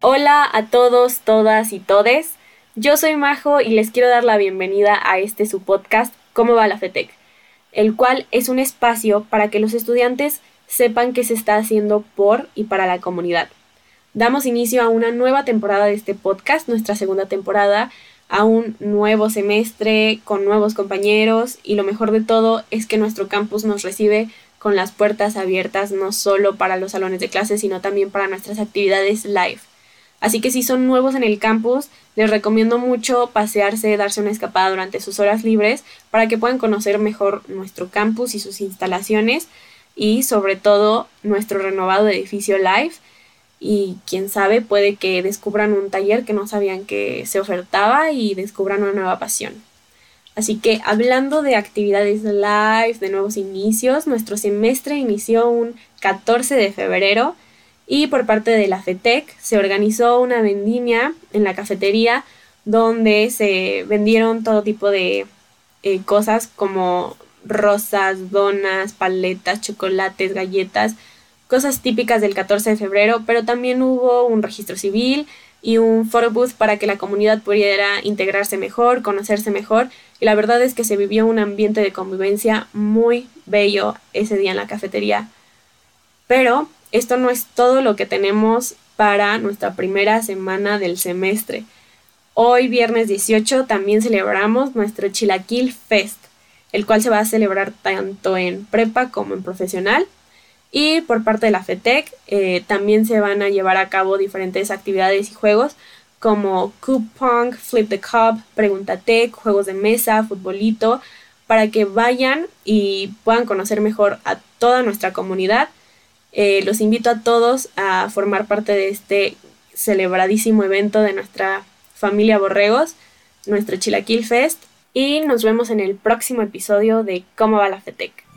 Hola a todos, todas y todes. Yo soy Majo y les quiero dar la bienvenida a este su podcast ¿Cómo va la FETEC? El cual es un espacio para que los estudiantes sepan qué se está haciendo por y para la comunidad. Damos inicio a una nueva temporada de este podcast, nuestra segunda temporada, a un nuevo semestre con nuevos compañeros y lo mejor de todo es que nuestro campus nos recibe con las puertas abiertas no solo para los salones de clases, sino también para nuestras actividades live. Así que si son nuevos en el campus, les recomiendo mucho pasearse, darse una escapada durante sus horas libres para que puedan conocer mejor nuestro campus y sus instalaciones y sobre todo nuestro renovado edificio live y quién sabe puede que descubran un taller que no sabían que se ofertaba y descubran una nueva pasión. Así que hablando de actividades live, de nuevos inicios, nuestro semestre inició un 14 de febrero y por parte de la FETEC se organizó una vendimia en la cafetería donde se vendieron todo tipo de eh, cosas como rosas, donas, paletas, chocolates, galletas, cosas típicas del 14 de febrero, pero también hubo un registro civil y un photo booth para que la comunidad pudiera integrarse mejor, conocerse mejor, y la verdad es que se vivió un ambiente de convivencia muy bello ese día en la cafetería. Pero esto no es todo lo que tenemos para nuestra primera semana del semestre. Hoy, viernes 18, también celebramos nuestro Chilaquil Fest, el cual se va a celebrar tanto en prepa como en profesional. Y por parte de la FETEC eh, también se van a llevar a cabo diferentes actividades y juegos como Coupon, Flip the Cup, Pregúntate, juegos de mesa, futbolito, para que vayan y puedan conocer mejor a toda nuestra comunidad. Eh, los invito a todos a formar parte de este celebradísimo evento de nuestra familia Borregos, nuestro Chilaquil Fest, y nos vemos en el próximo episodio de Cómo va la FETEC.